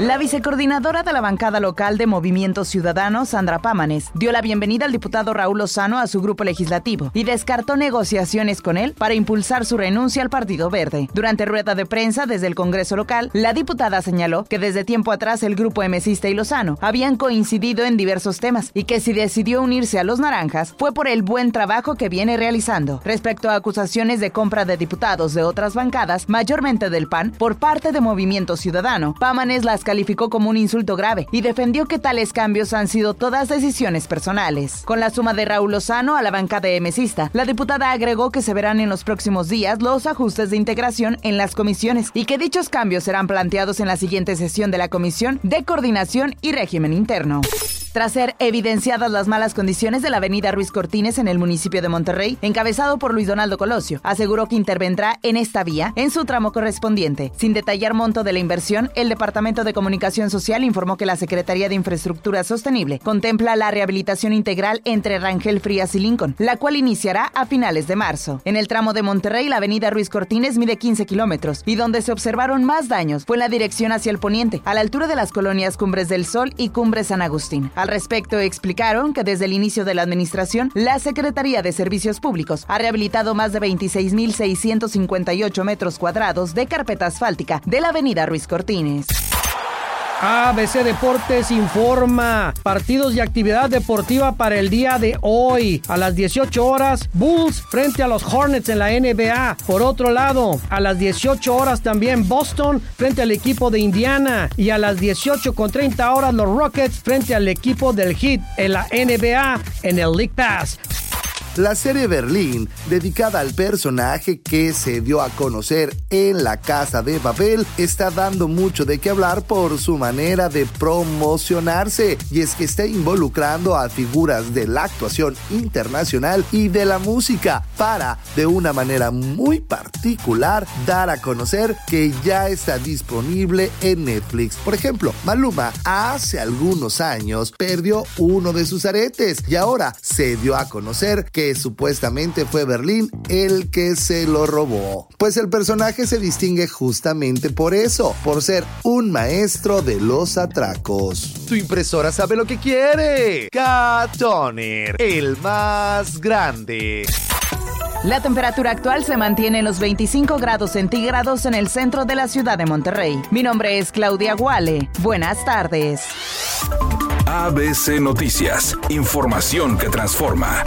La vicecoordinadora de la bancada local de Movimiento Ciudadano, Sandra Pámanes, dio la bienvenida al diputado Raúl Lozano a su grupo legislativo y descartó negociaciones con él para impulsar su renuncia al Partido Verde. Durante rueda de prensa desde el Congreso local, la diputada señaló que desde tiempo atrás el grupo emesista y Lozano habían coincidido en diversos temas y que si decidió unirse a los naranjas fue por el buen trabajo que viene realizando. Respecto a acusaciones de compra de diputados de otras bancadas, mayormente del PAN, por parte de Movimiento Ciudadano, Pámanes las calificó como un insulto grave y defendió que tales cambios han sido todas decisiones personales. Con la suma de Raúl Lozano a la banca de mesista, la diputada agregó que se verán en los próximos días los ajustes de integración en las comisiones y que dichos cambios serán planteados en la siguiente sesión de la Comisión de Coordinación y Régimen Interno. Tras ser evidenciadas las malas condiciones de la avenida Ruiz Cortines en el municipio de Monterrey, encabezado por Luis Donaldo Colosio, aseguró que intervendrá en esta vía en su tramo correspondiente. Sin detallar monto de la inversión, el Departamento de Comunicación Social informó que la Secretaría de Infraestructura Sostenible contempla la rehabilitación integral entre Rangel Frías y Lincoln, la cual iniciará a finales de marzo. En el tramo de Monterrey, la avenida Ruiz Cortines mide 15 kilómetros y donde se observaron más daños fue en la dirección hacia el poniente, a la altura de las colonias Cumbres del Sol y Cumbres San Agustín. Al respecto, explicaron que desde el inicio de la administración, la Secretaría de Servicios Públicos ha rehabilitado más de 26.658 metros cuadrados de carpeta asfáltica de la avenida Ruiz Cortines. ABC Deportes informa partidos y actividad deportiva para el día de hoy. A las 18 horas, Bulls frente a los Hornets en la NBA. Por otro lado, a las 18 horas también Boston frente al equipo de Indiana. Y a las 18 con 30 horas los Rockets frente al equipo del Heat en la NBA en el League Pass. La serie Berlín, dedicada al personaje que se dio a conocer en la Casa de Babel, está dando mucho de qué hablar por su manera de promocionarse y es que está involucrando a figuras de la actuación internacional y de la música para, de una manera muy particular, dar a conocer que ya está disponible en Netflix. Por ejemplo, Maluma hace algunos años perdió uno de sus aretes y ahora se dio a conocer que supuestamente fue Berlín el que se lo robó. Pues el personaje se distingue justamente por eso, por ser un maestro de los atracos. Tu impresora sabe lo que quiere. K-Toner, el más grande. La temperatura actual se mantiene en los 25 grados centígrados en el centro de la ciudad de Monterrey. Mi nombre es Claudia Guale. Buenas tardes. ABC Noticias, información que transforma.